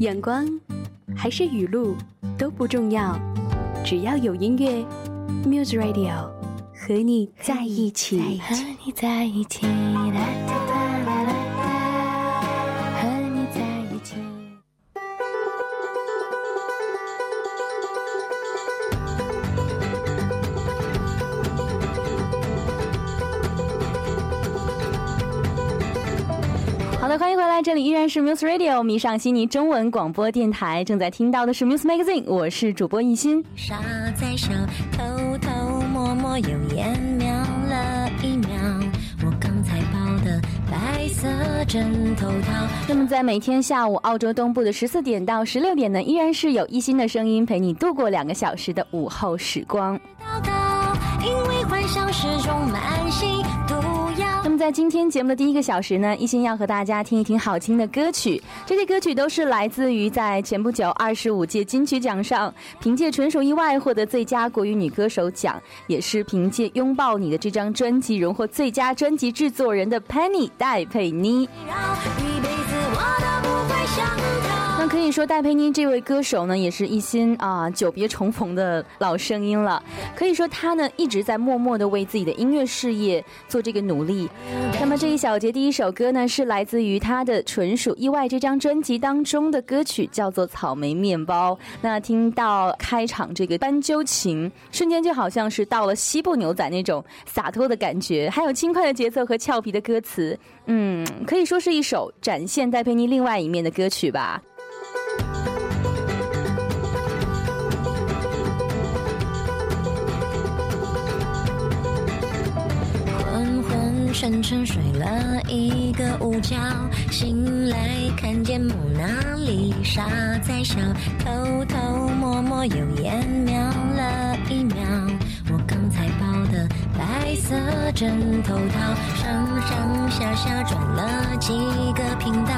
阳光还是雨露都不重要，只要有音乐，Muse Radio 和你在一起。和你在一起。然是 Muse Radio 迷上悉尼中文广播电台，正在听到的是 Muse Magazine，我是主播艺欣。傻在笑，偷偷摸摸又湮瞄了一秒。我刚才抱的白色枕头套。那么在每天下午澳洲东部的十四点到十六点呢，依然是有一心的声音陪你度过两个小时的午后时光。因为幻想是种慢性毒药。那在今天节目的第一个小时呢，一心要和大家听一听好听的歌曲。这些歌曲都是来自于在前不久二十五届金曲奖上凭借《纯属意外》获得最佳国语女歌手奖，也是凭借《拥抱你》的这张专辑荣获最佳专辑制作人的 Penny 戴佩妮。一辈子我都不会想。那可以说，戴佩妮这位歌手呢，也是一心啊久别重逢的老声音了。可以说，她呢一直在默默的为自己的音乐事业做这个努力。那么这一小节第一首歌呢，是来自于她的《纯属意外》这张专辑当中的歌曲，叫做《草莓面包》。那听到开场这个斑鸠琴，瞬间就好像是到了西部牛仔那种洒脱的感觉，还有轻快的节奏和俏皮的歌词。嗯，可以说是一首展现戴佩妮另外一面的歌曲吧。沉沉睡了一个午觉，醒来看见蒙娜丽莎在笑，偷偷摸摸又眼瞄了一秒。我刚才抱的白色枕头套，上上下下转了几个频道，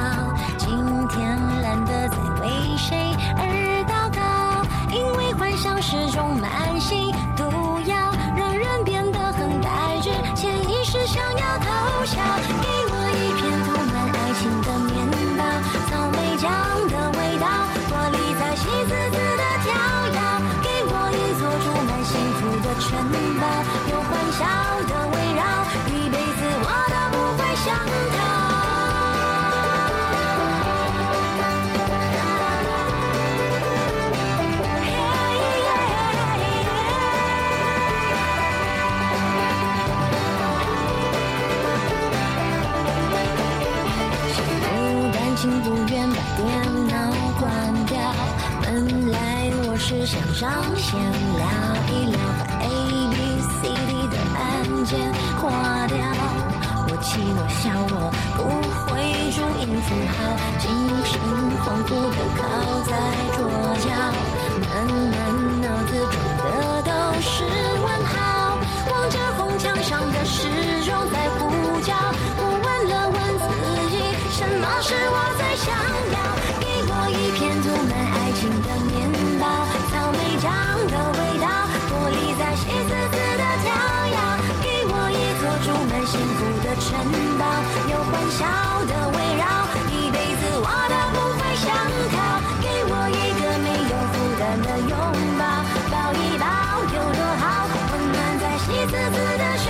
上线聊一聊，把 A B C D 的按键划掉。我气我笑我不会注音符号，精神恍惚的靠在桌角，满满脑子装的都是问号，望着红墙上的时钟在呼叫。我问了问自己，什么是我最想要？给我一片涂满爱情的欢笑的围绕，一辈子我都不会想逃。给我一个没有负担的拥抱，抱一抱有多好，温暖在喜滋滋的炫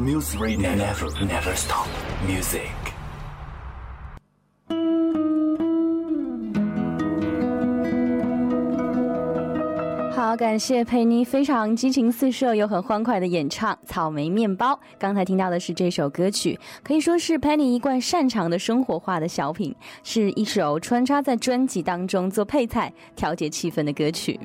Muse Radio. Never, never stop. Music. 好，感谢佩妮非常激情四射又很欢快的演唱《草莓面包》。刚才听到的是这首歌曲，可以说是佩妮一贯擅长的生活化的小品，是一首穿插在专辑当中做配菜、调节气氛的歌曲。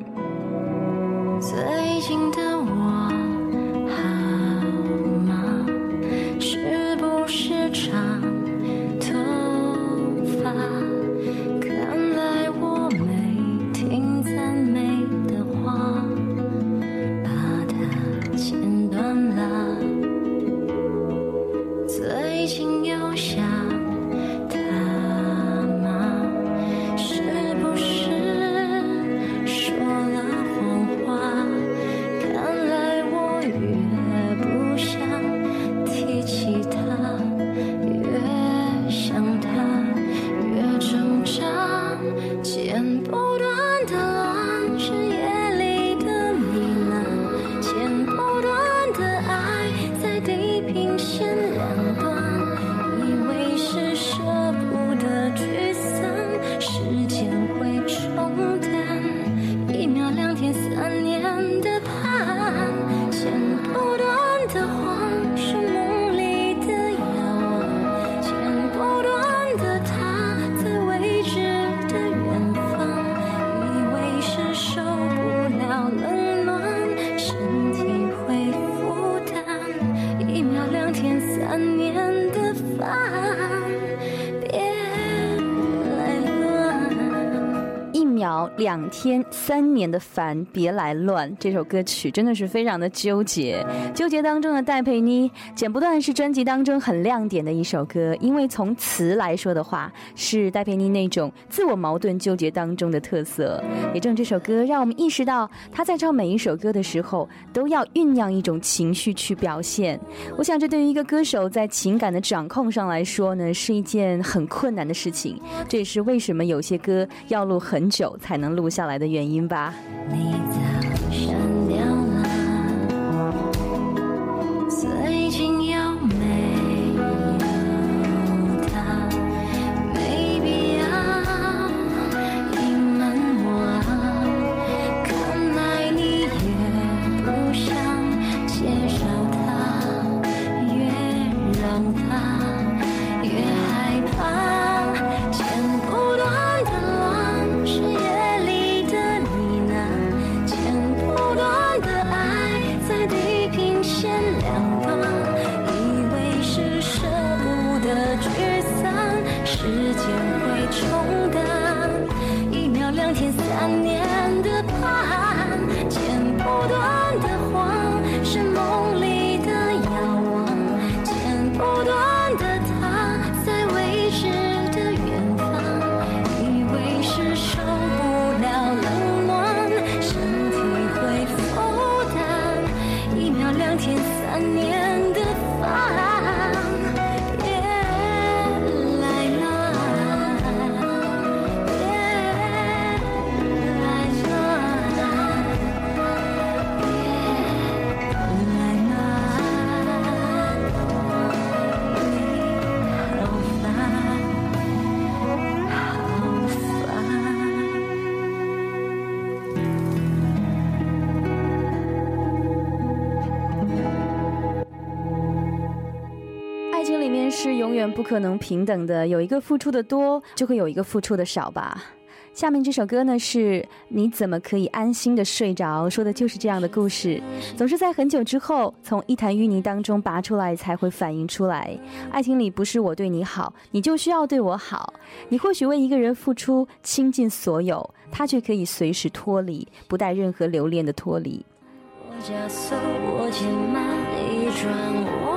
两天、三年的烦，别来乱。这首歌曲真的是非常的纠结，纠结当中的戴佩妮，剪不断是专辑当中很亮点的一首歌。因为从词来说的话，是戴佩妮那种自我矛盾纠结当中的特色。也正这首歌让我们意识到，她在唱每一首歌的时候，都要酝酿一种情绪去表现。我想，这对于一个歌手在情感的掌控上来说呢，是一件很困难的事情。这也是为什么有些歌要录很久才能录下来的原因吧。不可能平等的，有一个付出的多，就会有一个付出的少吧。下面这首歌呢是你怎么可以安心的睡着，说的就是这样的故事。总是在很久之后，从一潭淤泥当中拔出来，才会反映出来。爱情里不是我对你好，你就需要对我好。你或许为一个人付出倾尽所有，他却可以随时脱离，不带任何留恋的脱离。我加速，我减慢，一转弯。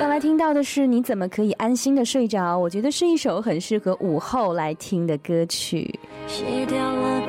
刚才听到的是你怎么可以安心的睡着？我觉得是一首很适合午后来听的歌曲。卸掉了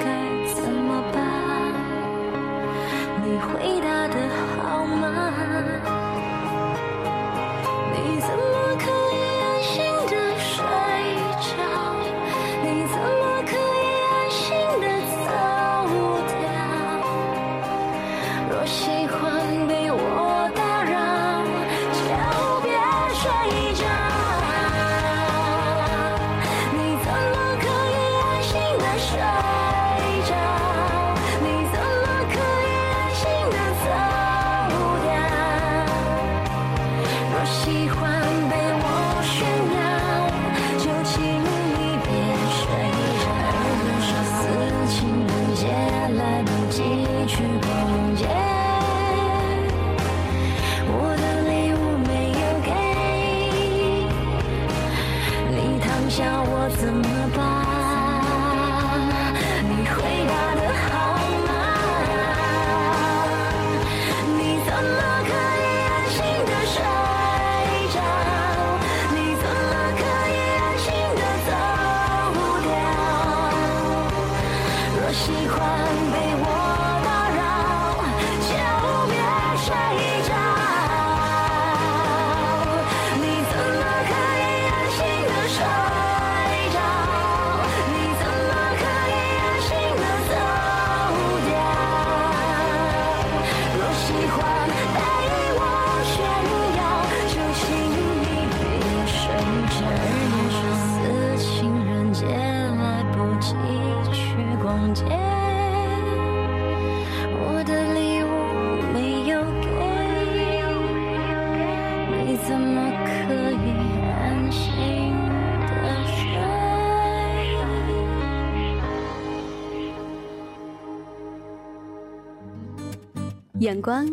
阳光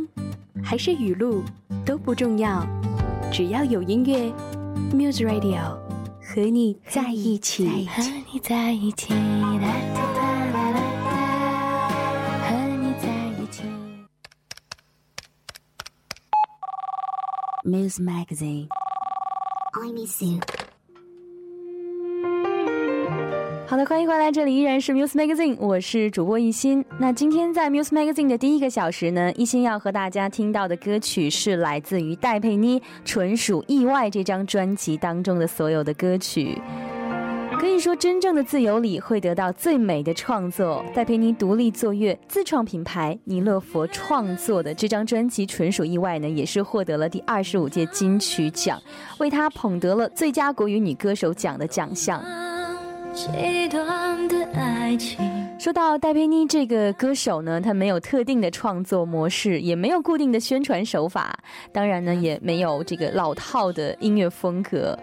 还是雨露都不重要，只要有音乐，Muse Radio 和你在一起。和你在一起，哒哒哒哒哒哒，和你在一起。Muse Magazine。I miss you。好的，欢迎回来，这里依然是 Muse Magazine，我是主播一心。那今天在 Muse Magazine 的第一个小时呢，一心要和大家听到的歌曲是来自于戴佩妮《纯属意外》这张专辑当中的所有的歌曲。可以说，真正的自由里会得到最美的创作。戴佩妮独立作乐，自创品牌尼勒佛创作的这张专辑《纯属意外》呢，也是获得了第二十五届金曲奖，为她捧得了最佳国语女歌手奖的奖项。这段的爱情，说到戴佩妮这个歌手呢，她没有特定的创作模式，也没有固定的宣传手法，当然呢，也没有这个老套的音乐风格。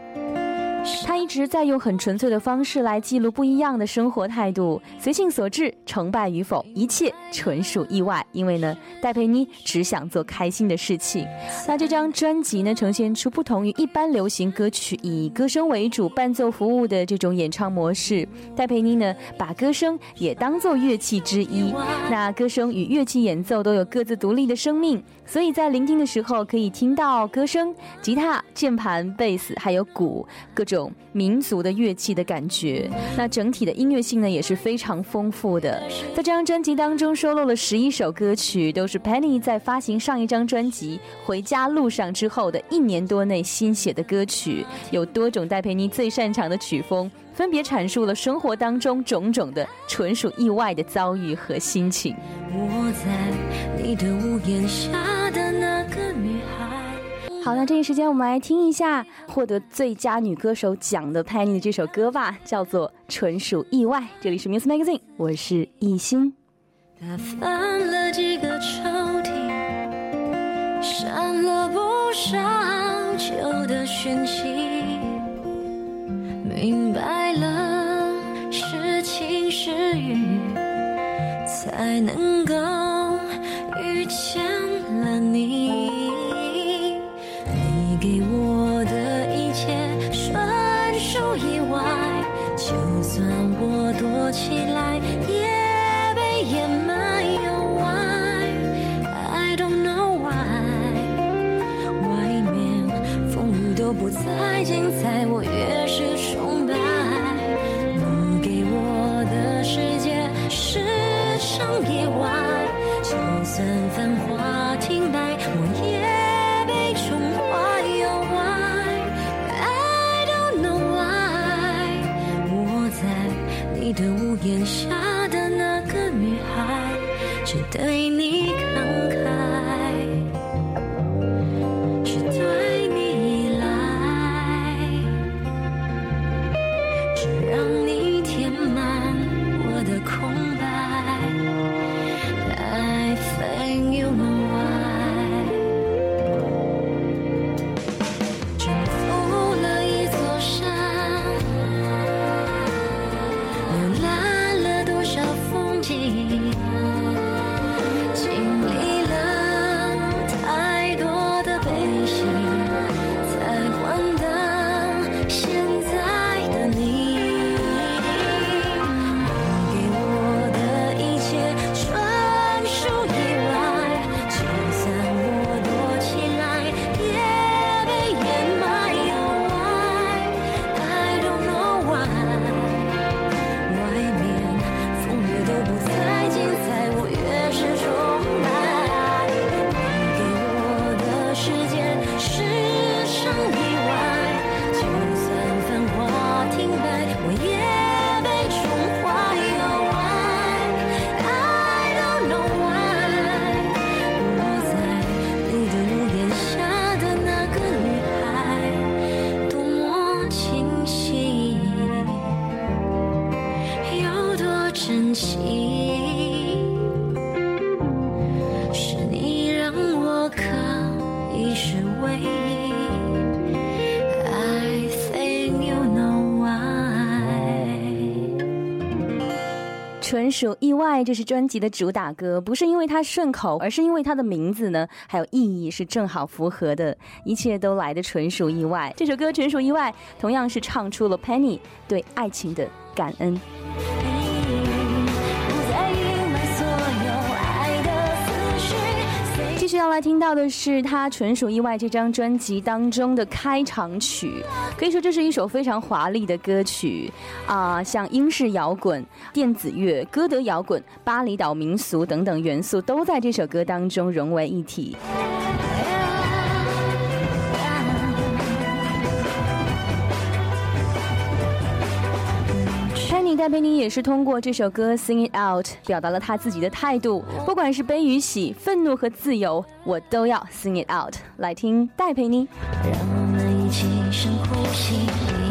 他一直在用很纯粹的方式来记录不一样的生活态度，随性所致，成败与否，一切纯属意外。因为呢，戴佩妮只想做开心的事情。那这张专辑呢，呈现出不同于一般流行歌曲以歌声为主、伴奏服务的这种演唱模式。戴佩妮呢，把歌声也当做乐器之一。那歌声与乐器演奏都有各自独立的生命，所以在聆听的时候可以听到歌声、吉他、键盘、贝斯还有鼓各种种民族的乐器的感觉。那整体的音乐性呢也是非常丰富的。在这张专辑当中收录了十一首歌曲，都是 Penny 在发行上一张专辑《回家路上》之后的一年多内新写的歌曲，有多种戴佩妮最擅长的曲风。分别阐述了生活当中种种的纯属意外的遭遇和心情。我在你的屋檐下的那。好，那这一时间我们来听一下获得最佳女歌手奖的 Penny 的这首歌吧，叫做《纯属意外》。这里是 Muse Magazine，我是艺兴。他翻了几个抽屉，删了不少旧的讯息，明白了是晴是雨，才能够精彩，我纯属意外，这是专辑的主打歌，不是因为它顺口，而是因为它的名字呢，还有意义是正好符合的，一切都来的纯属意外。这首歌纯属意外，同样是唱出了 Penny 对爱情的感恩。继续要来听到的是他纯属意外这张专辑当中的开场曲，可以说这是一首非常华丽的歌曲啊，像英式摇滚、电子乐、歌德摇滚、巴厘岛民俗等等元素都在这首歌当中融为一体。戴佩妮也是通过这首歌《Sing It Out》表达了她自己的态度，不管是悲与喜、愤怒和自由，我都要 Sing It Out。来听戴佩妮。让我们一起深呼吸。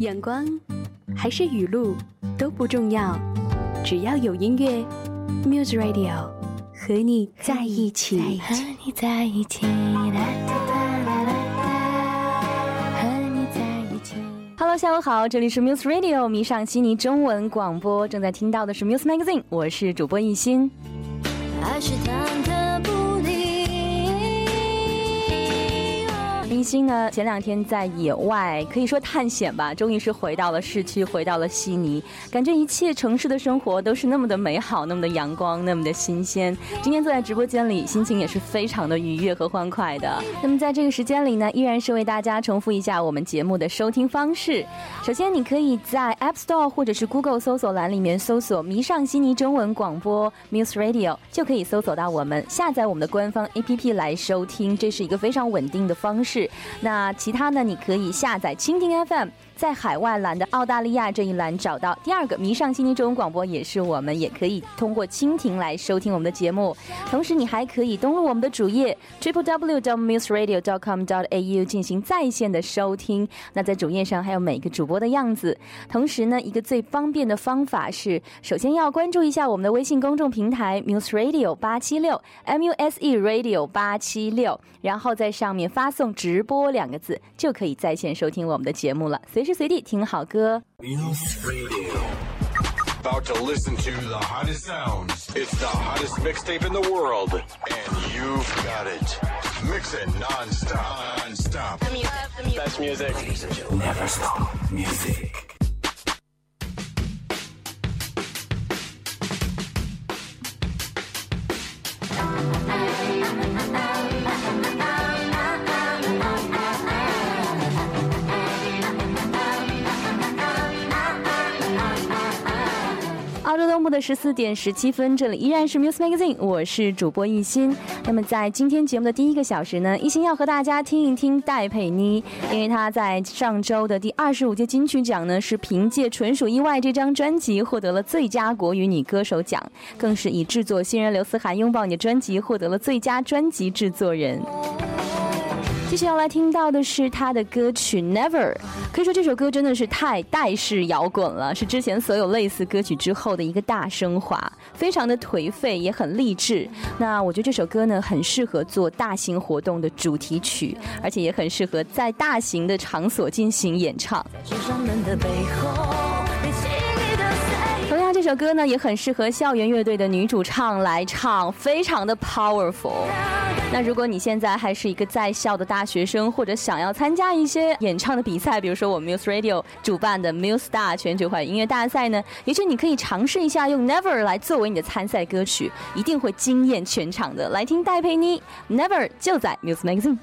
阳光还是语录都不重要，只要有音乐，Muse Radio 和你在一起。和你在一起。Hello，下午好，这里是 Muse Radio 迷上悉尼中文广播，正在听到的是 Muse Magazine，我是主播艺欣。明星呢，前两天在野外可以说探险吧，终于是回到了市区，回到了悉尼，感觉一切城市的生活都是那么的美好，那么的阳光，那么的新鲜。今天坐在直播间里，心情也是非常的愉悦和欢快的。那么在这个时间里呢，依然是为大家重复一下我们节目的收听方式。首先，你可以在 App Store 或者是 Google 搜索栏里面搜索“迷上悉尼中文广播 Muse Radio”，就可以搜索到我们，下载我们的官方 APP 来收听。这是一个非常稳定的方式。那其他呢？你可以下载蜻蜓 FM。在海外栏的澳大利亚这一栏找到第二个迷上悉尼中文广播，也是我们也可以通过蜻蜓来收听我们的节目。同时，你还可以登录我们的主页 triple w dot m u s e radio dot com dot a u 进行在线的收听。那在主页上还有每个主播的样子。同时呢，一个最方便的方法是，首先要关注一下我们的微信公众平台 Muse Radio 八七六 M U S E Radio 八七六，然后在上面发送“直播”两个字，就可以在线收听我们的节目了。随时随地听好歌。About to listen to the hottest sounds. It's the hottest mixtape in the world, and you've got it. Mix it non-stop. Non-stop. Best music. Never stop. Music. 周末的十四点十七分，这里依然是 Muse Magazine，我是主播艺兴。那么在今天节目的第一个小时呢，艺兴要和大家听一听戴佩妮，因为她在上周的第二十五届金曲奖呢，是凭借《纯属意外》这张专辑获得了最佳国语女歌手奖，更是以制作新人刘思涵拥抱你的专辑获得了最佳专辑制作人。接下来听到的是他的歌曲《Never》，可以说这首歌真的是太带式摇滚了，是之前所有类似歌曲之后的一个大升华，非常的颓废，也很励志。那我觉得这首歌呢，很适合做大型活动的主题曲，而且也很适合在大型的场所进行演唱。同样，这首歌呢也很适合校园乐队的女主唱来唱，非常的 powerful。那如果你现在还是一个在校的大学生，或者想要参加一些演唱的比赛，比如说我们 Muse Radio 主办的 Muse Star 全球化音乐大赛呢，也许你可以尝试一下用 Never 来作为你的参赛歌曲，一定会惊艳全场的。来听戴佩妮 Never 就在 Muse Magazine。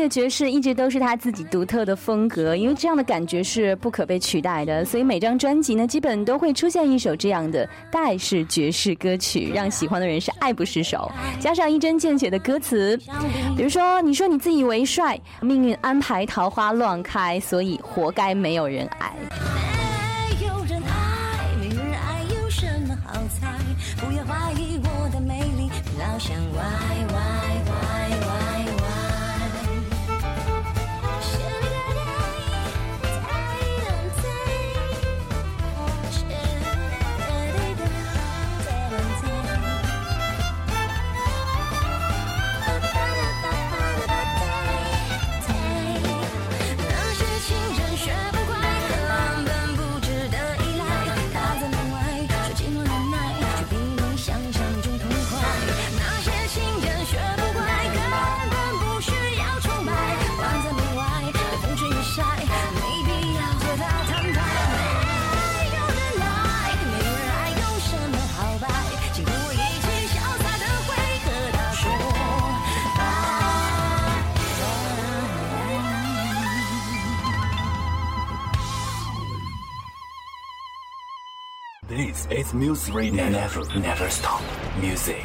的爵士一直都是他自己独特的风格，因为这样的感觉是不可被取代的，所以每张专辑呢，基本都会出现一首这样的戴式爵士歌曲，让喜欢的人是爱不释手。加上一针见血的歌词，比如说你说你自以为帅，命运安排桃花乱开，所以活该没有人爱。没有人爱，没人爱，有什么好猜？不要怀疑我的美丽，老想 Muse Radio. Never, never stop. Music.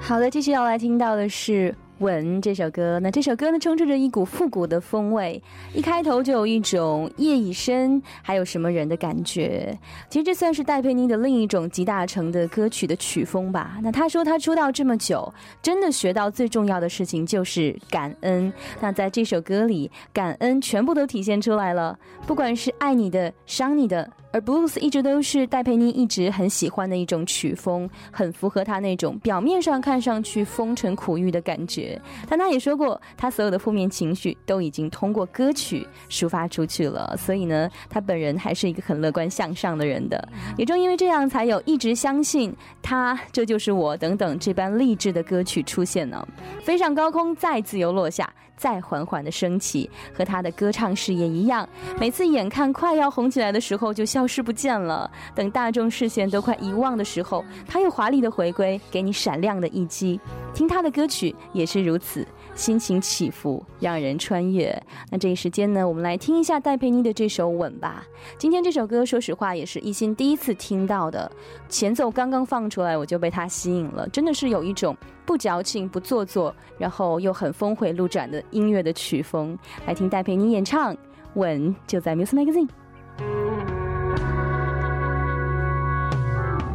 好的，接下来听到的是吻这首歌，那这首歌呢，充斥着一股复古的风味，一开头就有一种夜已深，还有什么人的感觉。其实这算是戴佩妮的另一种集大成的歌曲的曲风吧。那她说她出道这么久，真的学到最重要的事情就是感恩。那在这首歌里，感恩全部都体现出来了，不管是爱你的、伤你的。而 blues 一直都是戴佩妮一直很喜欢的一种曲风，很符合她那种表面上看上去风尘苦郁的感觉。但她也说过，她所有的负面情绪都已经通过歌曲抒发出去了。所以呢，她本人还是一个很乐观向上的人的。也正因为这样，才有一直相信他，这就是我等等这般励志的歌曲出现呢。飞上高空，再自由落下。再缓缓的升起，和他的歌唱事业一样，每次眼看快要红起来的时候就消失不见了。等大众视线都快遗忘的时候，他又华丽的回归，给你闪亮的一击。听他的歌曲也是如此。心情起伏，让人穿越。那这一时间呢，我们来听一下戴佩妮的这首《吻》吧。今天这首歌，说实话也是一心第一次听到的。前奏刚刚放出来，我就被它吸引了，真的是有一种不矫情、不做作，然后又很峰回路转的音乐的曲风。来听戴佩妮演唱《吻》，就在 Music Magazine。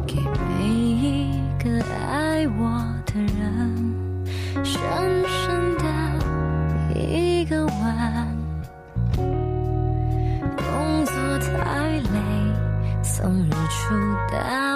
给每一个爱我的人，深深。出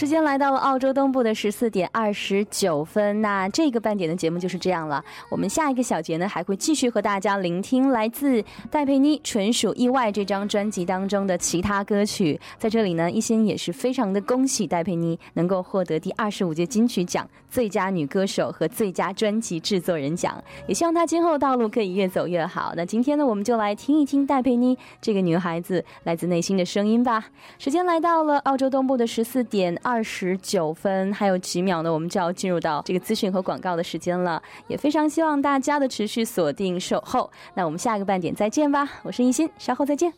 时间来到了澳洲东部的十四点二十九分，那这个半点的节目就是这样了。我们下一个小节呢，还会继续和大家聆听来自戴佩妮《纯属意外》这张专辑当中的其他歌曲。在这里呢，一心也是非常的恭喜戴佩妮能够获得第二十五届金曲奖最佳女歌手和最佳专辑制作人奖，也希望她今后道路可以越走越好。那今天呢，我们就来听一听戴佩妮这个女孩子来自内心的声音吧。时间来到了澳洲东部的十四点。二十九分，还有几秒呢，我们就要进入到这个资讯和广告的时间了。也非常希望大家的持续锁定守候。那我们下个半点再见吧，我是一心，稍后再见。